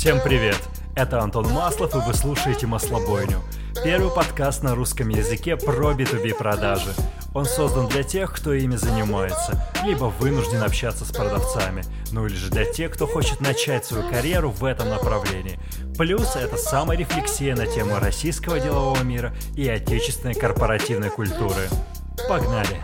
Всем привет! Это Антон Маслов, и вы слушаете «Маслобойню». Первый подкаст на русском языке про B2B продажи. Он создан для тех, кто ими занимается, либо вынужден общаться с продавцами, ну или же для тех, кто хочет начать свою карьеру в этом направлении. Плюс это саморефлексия на тему российского делового мира и отечественной корпоративной культуры. Погнали!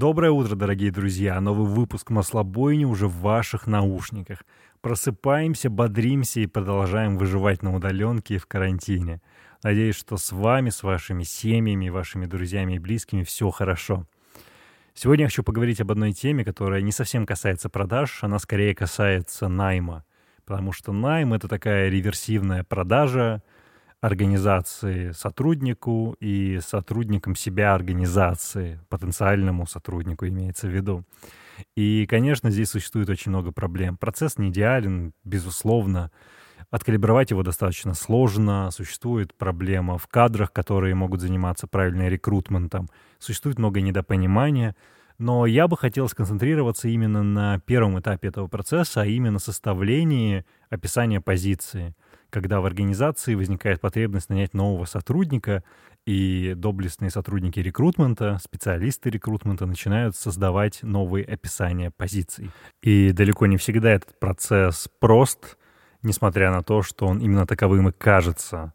Доброе утро, дорогие друзья! Новый выпуск «Маслобойни» уже в ваших наушниках. Просыпаемся, бодримся и продолжаем выживать на удаленке и в карантине. Надеюсь, что с вами, с вашими семьями, вашими друзьями и близкими все хорошо. Сегодня я хочу поговорить об одной теме, которая не совсем касается продаж, она скорее касается найма. Потому что найм — это такая реверсивная продажа, организации сотруднику и сотрудникам себя организации, потенциальному сотруднику имеется в виду. И, конечно, здесь существует очень много проблем. Процесс не идеален, безусловно. Откалибровать его достаточно сложно. Существует проблема в кадрах, которые могут заниматься правильным рекрутментом. Существует много недопонимания. Но я бы хотел сконцентрироваться именно на первом этапе этого процесса, а именно составлении описания позиции — когда в организации возникает потребность нанять нового сотрудника, и доблестные сотрудники рекрутмента, специалисты рекрутмента начинают создавать новые описания позиций. И далеко не всегда этот процесс прост, несмотря на то, что он именно таковым и кажется.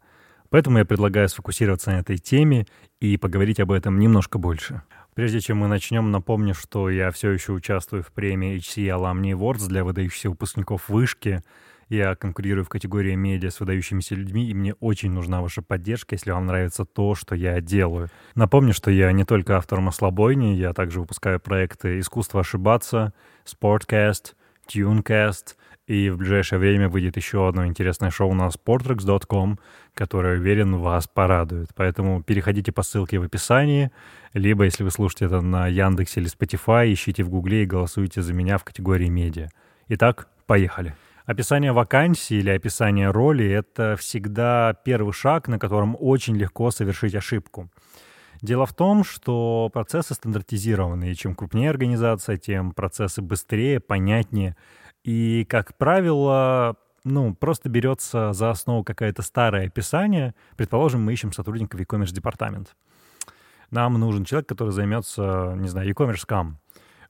Поэтому я предлагаю сфокусироваться на этой теме и поговорить об этом немножко больше. Прежде чем мы начнем, напомню, что я все еще участвую в премии HC Alumni Awards для выдающихся выпускников вышки — я конкурирую в категории медиа с выдающимися людьми, и мне очень нужна ваша поддержка, если вам нравится то, что я делаю. Напомню, что я не только автор «Маслобойни», я также выпускаю проекты «Искусство ошибаться», «Sportcast», «Tunecast», и в ближайшее время выйдет еще одно интересное шоу на sportrex.com, которое, уверен, вас порадует. Поэтому переходите по ссылке в описании, либо, если вы слушаете это на Яндексе или Spotify, ищите в Гугле и голосуйте за меня в категории медиа. Итак, поехали. Описание вакансии или описание роли — это всегда первый шаг, на котором очень легко совершить ошибку. Дело в том, что процессы стандартизированы, и чем крупнее организация, тем процессы быстрее, понятнее. И, как правило, ну, просто берется за основу какое-то старое описание. Предположим, мы ищем сотрудника в e-commerce департамент. Нам нужен человек, который займется, не знаю, e-commerce кам.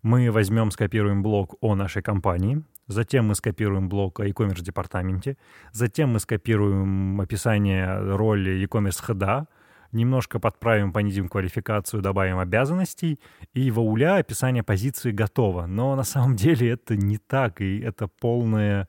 Мы возьмем, скопируем блог о нашей компании, Затем мы скопируем блок о e-commerce департаменте. Затем мы скопируем описание роли e-commerce хода. Немножко подправим, понизим квалификацию, добавим обязанностей. И в ауля описание позиции готово. Но на самом деле это не так. И это полное,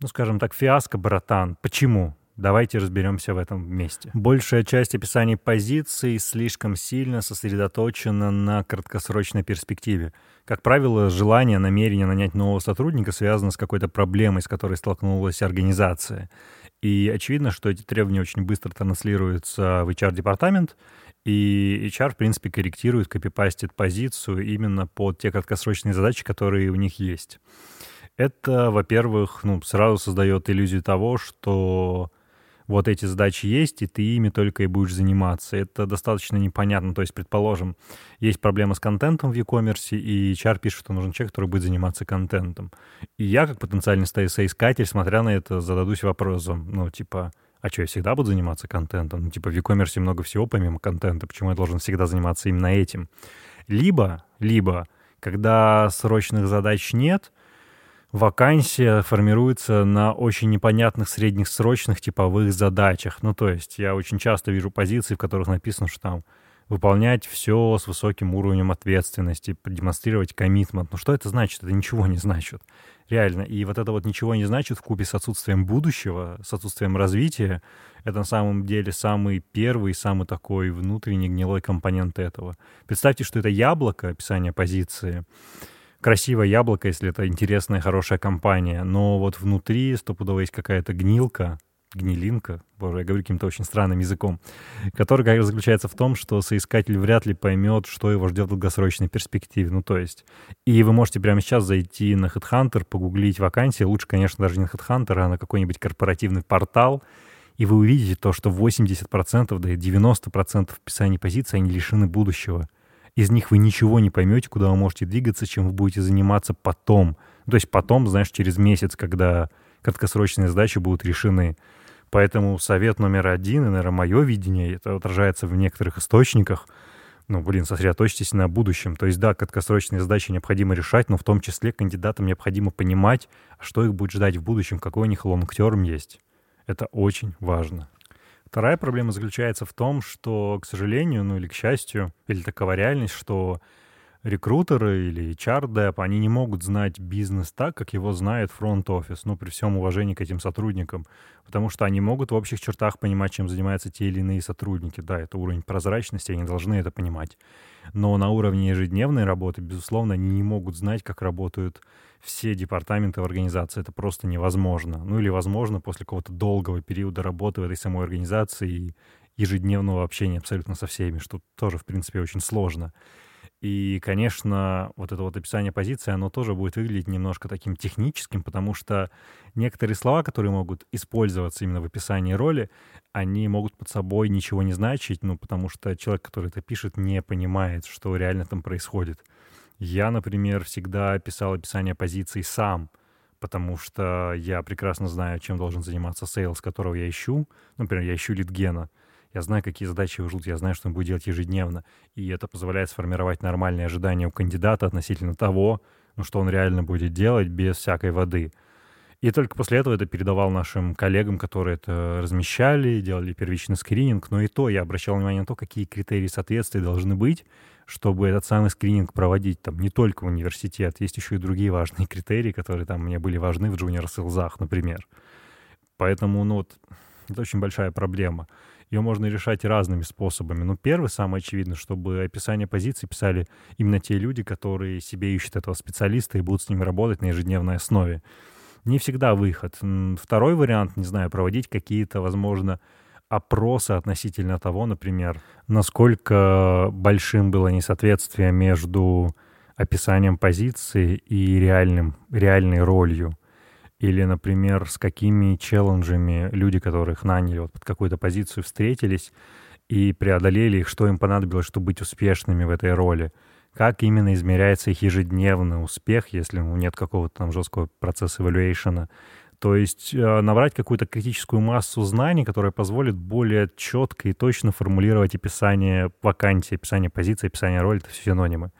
ну скажем так, фиаско, братан. Почему? Давайте разберемся в этом вместе. Большая часть описаний позиций слишком сильно сосредоточена на краткосрочной перспективе. Как правило, желание, намерение нанять нового сотрудника связано с какой-то проблемой, с которой столкнулась организация. И очевидно, что эти требования очень быстро транслируются в HR-департамент, и HR, в принципе, корректирует, копипастит позицию именно под те краткосрочные задачи, которые у них есть. Это, во-первых, ну, сразу создает иллюзию того, что вот эти задачи есть, и ты ими только и будешь заниматься. Это достаточно непонятно. То есть, предположим, есть проблема с контентом в e-commerce, и HR пишет, что нужен человек, который будет заниматься контентом. И я, как потенциальный соискатель, смотря на это, зададусь вопросом, ну, типа, а что, я всегда буду заниматься контентом? Ну, типа, в e-commerce много всего помимо контента, почему я должен всегда заниматься именно этим? Либо, либо, когда срочных задач нет — вакансия формируется на очень непонятных средних срочных типовых задачах. Ну, то есть я очень часто вижу позиции, в которых написано, что там выполнять все с высоким уровнем ответственности, продемонстрировать коммитмент. Ну, что это значит? Это ничего не значит. Реально. И вот это вот ничего не значит в купе с отсутствием будущего, с отсутствием развития. Это на самом деле самый первый, самый такой внутренний гнилой компонент этого. Представьте, что это яблоко, описание позиции, красивое яблоко, если это интересная, хорошая компания, но вот внутри стопудово есть какая-то гнилка, гнилинка, боже, я говорю каким-то очень странным языком, который как заключается в том, что соискатель вряд ли поймет, что его ждет в долгосрочной перспективе. Ну, то есть, и вы можете прямо сейчас зайти на HeadHunter, погуглить вакансии, лучше, конечно, даже не на HeadHunter, а на какой-нибудь корпоративный портал, и вы увидите то, что 80%, да и 90% описаний позиций, они лишены будущего. Из них вы ничего не поймете, куда вы можете двигаться, чем вы будете заниматься потом. То есть потом, знаешь, через месяц, когда краткосрочные задачи будут решены. Поэтому совет номер один, и, наверное, мое видение, это отражается в некоторых источниках, ну, блин, сосредоточьтесь на будущем. То есть, да, краткосрочные задачи необходимо решать, но в том числе кандидатам необходимо понимать, что их будет ждать в будущем, какой у них лонгтерм есть. Это очень важно. Вторая проблема заключается в том, что, к сожалению, ну или к счастью, или такова реальность, что рекрутеры или HR-деп, они не могут знать бизнес так, как его знает фронт-офис, ну, при всем уважении к этим сотрудникам, потому что они могут в общих чертах понимать, чем занимаются те или иные сотрудники. Да, это уровень прозрачности, они должны это понимать. Но на уровне ежедневной работы, безусловно, они не могут знать, как работают все департаменты в организации. Это просто невозможно. Ну или возможно после какого-то долгого периода работы в этой самой организации и ежедневного общения абсолютно со всеми, что тоже, в принципе, очень сложно. И, конечно, вот это вот описание позиции, оно тоже будет выглядеть немножко таким техническим, потому что некоторые слова, которые могут использоваться именно в описании роли, они могут под собой ничего не значить, ну, потому что человек, который это пишет, не понимает, что реально там происходит. Я, например, всегда писал описание позиции сам, потому что я прекрасно знаю, чем должен заниматься sales, которого я ищу. Например, я ищу leadgen'а — я знаю, какие задачи его ждут, я знаю, что он будет делать ежедневно. И это позволяет сформировать нормальные ожидания у кандидата относительно того, ну, что он реально будет делать без всякой воды. И только после этого это передавал нашим коллегам, которые это размещали, делали первичный скрининг. Но и то я обращал внимание на то, какие критерии соответствия должны быть, чтобы этот самый скрининг проводить там не только в университет, есть еще и другие важные критерии, которые там мне были важны в Sales, например. Поэтому, ну, вот, это очень большая проблема ее можно решать разными способами. Но первый, самый очевидный, чтобы описание позиции писали именно те люди, которые себе ищут этого специалиста и будут с ним работать на ежедневной основе. Не всегда выход. Второй вариант, не знаю, проводить какие-то, возможно, опросы относительно того, например, насколько большим было несоответствие между описанием позиции и реальным, реальной ролью. Или, например, с какими челленджами люди, которых наняли вот под какую-то позицию, встретились и преодолели их, что им понадобилось, чтобы быть успешными в этой роли. Как именно измеряется их ежедневный успех, если ну, нет какого-то там жесткого процесса evaluation. То есть э, набрать какую-то критическую массу знаний, которая позволит более четко и точно формулировать описание вакансии, описание позиции, описание роли, это все синонимы.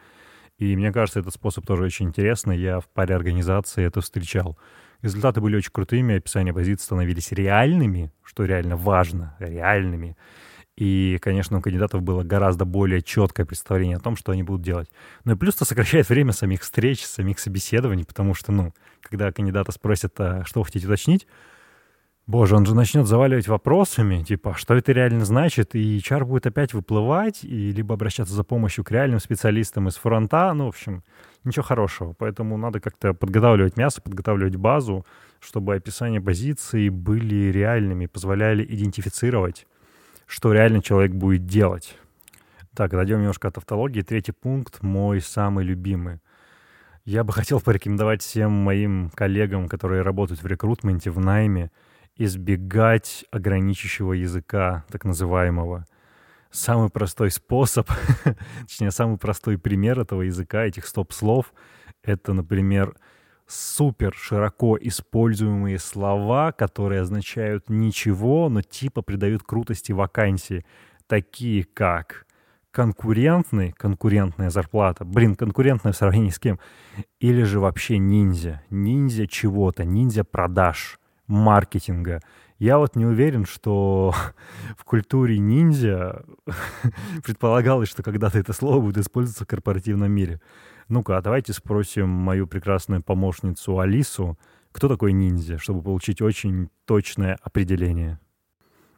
И мне кажется, этот способ тоже очень интересный. Я в паре организаций это встречал. Результаты были очень крутыми, описания позиций становились реальными, что реально важно, реальными. И, конечно, у кандидатов было гораздо более четкое представление о том, что они будут делать. Ну и плюс это сокращает время самих встреч, самих собеседований, потому что, ну, когда кандидата спросят, а что вы хотите уточнить, Боже, он же начнет заваливать вопросами, типа, что это реально значит, и HR будет опять выплывать, и либо обращаться за помощью к реальным специалистам из фронта, ну, в общем, ничего хорошего. Поэтому надо как-то подготавливать мясо, подготавливать базу, чтобы описания позиций были реальными, позволяли идентифицировать, что реально человек будет делать. Так, дойдем немножко от автологии. Третий пункт, мой самый любимый. Я бы хотел порекомендовать всем моим коллегам, которые работают в рекрутменте, в найме, избегать ограничивающего языка, так называемого. Самый простой способ, точнее, самый простой пример этого языка, этих стоп-слов, это, например, супер широко используемые слова, которые означают ничего, но типа придают крутости вакансии, такие как конкурентный, конкурентная зарплата, блин, конкурентная в сравнении с кем, или же вообще ниндзя, ниндзя чего-то, ниндзя продаж, маркетинга. Я вот не уверен, что в культуре ниндзя предполагалось, что когда-то это слово будет использоваться в корпоративном мире. Ну-ка, а давайте спросим мою прекрасную помощницу Алису, кто такой ниндзя, чтобы получить очень точное определение.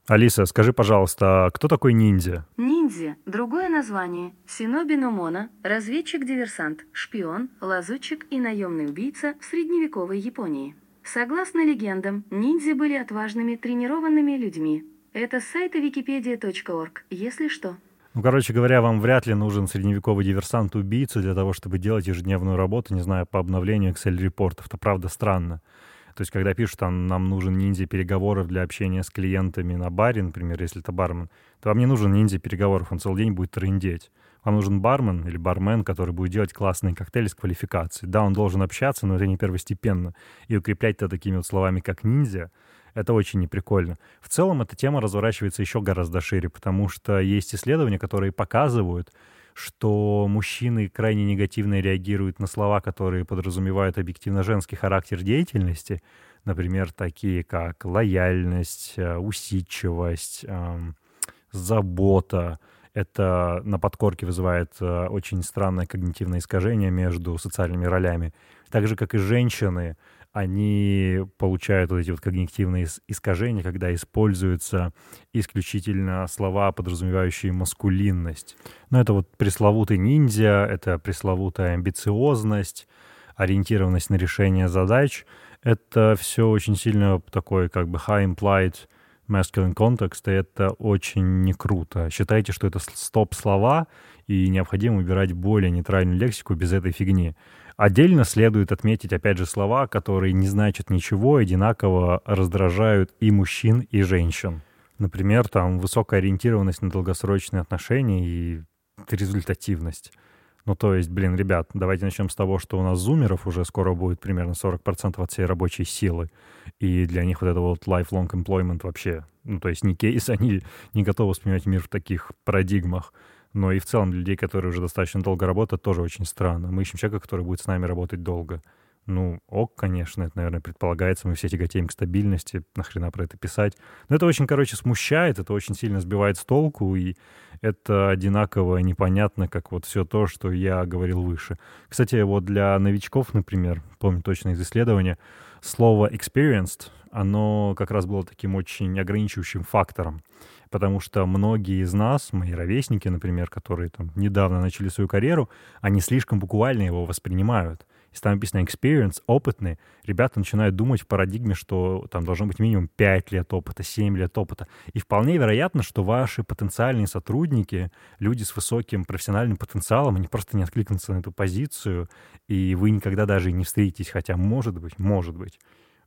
Алиса, скажи, пожалуйста, а кто такой ниндзя? Ниндзя – другое название. Синоби Номона – разведчик-диверсант, шпион, лазутчик и наемный убийца в средневековой Японии. Согласно легендам, ниндзя были отважными, тренированными людьми. Это с сайта wikipedia.org, если что. Ну, короче говоря, вам вряд ли нужен средневековый диверсант-убийца для того, чтобы делать ежедневную работу, не знаю, по обновлению Excel-репортов. Это правда странно. То есть, когда пишут, там, нам нужен ниндзя переговоров для общения с клиентами на баре, например, если это бармен, то вам не нужен ниндзя переговоров, он целый день будет трындеть. Вам нужен бармен или бармен, который будет делать классные коктейли с квалификацией. Да, он должен общаться, но это не первостепенно. И укреплять это такими вот словами, как ниндзя, это очень неприкольно. В целом эта тема разворачивается еще гораздо шире, потому что есть исследования, которые показывают, что мужчины крайне негативно реагируют на слова, которые подразумевают объективно женский характер деятельности, например, такие как лояльность, э, усидчивость, эм, забота. Это на подкорке вызывает э, очень странное когнитивное искажение между социальными ролями. Так же, как и женщины, они получают вот эти вот когнитивные искажения, когда используются исключительно слова, подразумевающие маскулинность. Но это вот пресловутый ниндзя, это пресловутая амбициозность, ориентированность на решение задач. Это все очень сильно такой как бы high implied masculine context, и это очень не круто. Считайте, что это стоп-слова, и необходимо убирать более нейтральную лексику без этой фигни. Отдельно следует отметить, опять же, слова, которые не значат ничего, одинаково раздражают и мужчин, и женщин. Например, там высокая ориентированность на долгосрочные отношения и результативность. Ну, то есть, блин, ребят, давайте начнем с того, что у нас зумеров уже скоро будет примерно 40% от всей рабочей силы. И для них вот это вот lifelong employment вообще, ну, то есть не кейс, они не готовы воспринимать мир в таких парадигмах но и в целом для людей, которые уже достаточно долго работают, тоже очень странно. Мы ищем человека, который будет с нами работать долго. Ну, ок, конечно, это, наверное, предполагается. Мы все тяготеем к стабильности. Нахрена про это писать? Но это очень, короче, смущает, это очень сильно сбивает с толку, и это одинаково непонятно, как вот все то, что я говорил выше. Кстати, вот для новичков, например, помню точно из исследования, слово experienced, оно как раз было таким очень ограничивающим фактором потому что многие из нас, мои ровесники, например, которые там недавно начали свою карьеру, они слишком буквально его воспринимают. Если там написано experience, опытный, ребята начинают думать в парадигме, что там должно быть минимум 5 лет опыта, 7 лет опыта. И вполне вероятно, что ваши потенциальные сотрудники, люди с высоким профессиональным потенциалом, они просто не откликнутся на эту позицию, и вы никогда даже и не встретитесь, хотя может быть, может быть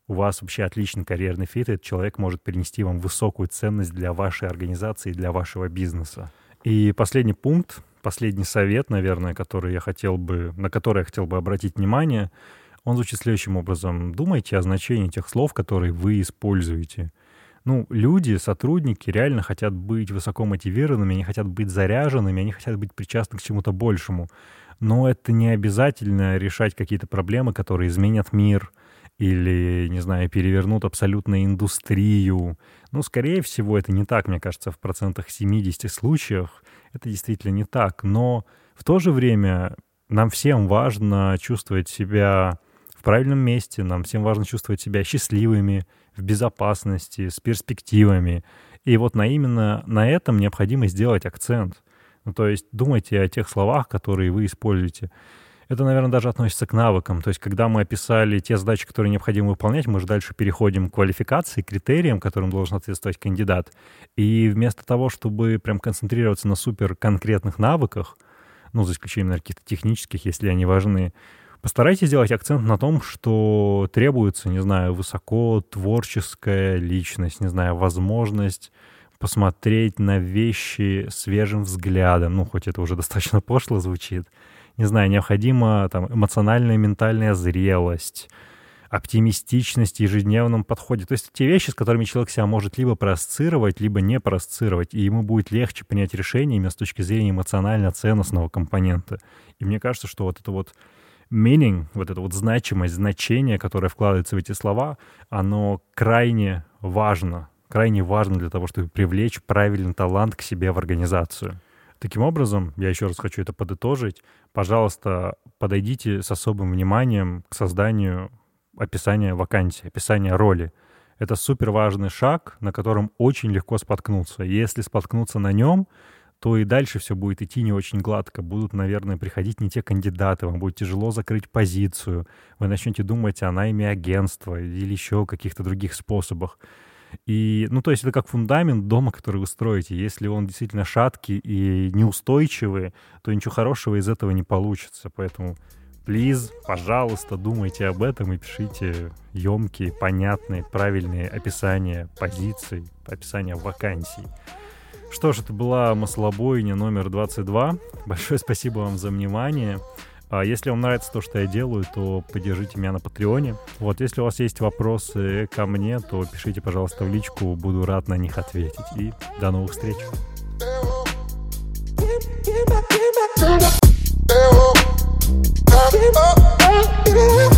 у вас вообще отличный карьерный фит, этот человек может принести вам высокую ценность для вашей организации, для вашего бизнеса. И последний пункт, последний совет, наверное, который я хотел бы, на который я хотел бы обратить внимание, он звучит следующим образом. Думайте о значении тех слов, которые вы используете. Ну, люди, сотрудники реально хотят быть высоко мотивированными, они хотят быть заряженными, они хотят быть причастны к чему-то большему. Но это не обязательно решать какие-то проблемы, которые изменят мир — или, не знаю, перевернут абсолютно индустрию. Ну, скорее всего, это не так, мне кажется, в процентах 70 случаях. Это действительно не так. Но в то же время нам всем важно чувствовать себя в правильном месте, нам всем важно чувствовать себя счастливыми, в безопасности, с перспективами. И вот на именно на этом необходимо сделать акцент. Ну, то есть думайте о тех словах, которые вы используете. Это, наверное, даже относится к навыкам. То есть, когда мы описали те задачи, которые необходимо выполнять, мы же дальше переходим к квалификации, критериям, которым должен ответствовать кандидат. И вместо того, чтобы прям концентрироваться на супер конкретных навыках, ну, за исключением, наверное, каких-то технических, если они важны, постарайтесь сделать акцент на том, что требуется, не знаю, высоко творческая личность, не знаю, возможность посмотреть на вещи свежим взглядом. Ну, хоть это уже достаточно пошло звучит не знаю, необходима там эмоциональная, ментальная зрелость, оптимистичность в ежедневном подходе. То есть те вещи, с которыми человек себя может либо проасцировать, либо не проасцировать, и ему будет легче принять решение именно с точки зрения эмоционально-ценностного компонента. И мне кажется, что вот это вот meaning, вот эта вот значимость, значение, которое вкладывается в эти слова, оно крайне важно, крайне важно для того, чтобы привлечь правильный талант к себе в организацию. Таким образом, я еще раз хочу это подытожить, пожалуйста, подойдите с особым вниманием к созданию описания вакансии, описания роли. Это супер важный шаг, на котором очень легко споткнуться. Если споткнуться на нем, то и дальше все будет идти не очень гладко. Будут, наверное, приходить не те кандидаты, вам будет тяжело закрыть позицию. Вы начнете думать о найме агентства или еще каких-то других способах. И, ну, то есть это как фундамент дома, который вы строите. Если он действительно шаткий и неустойчивый, то ничего хорошего из этого не получится. Поэтому, плиз, пожалуйста, думайте об этом и пишите емкие, понятные, правильные описания позиций, описания вакансий. Что ж, это была маслобойня номер 22. Большое спасибо вам за внимание. А если вам нравится то, что я делаю, то поддержите меня на Патреоне. Вот, если у вас есть вопросы ко мне, то пишите, пожалуйста, в личку, буду рад на них ответить. И до новых встреч. Give it up.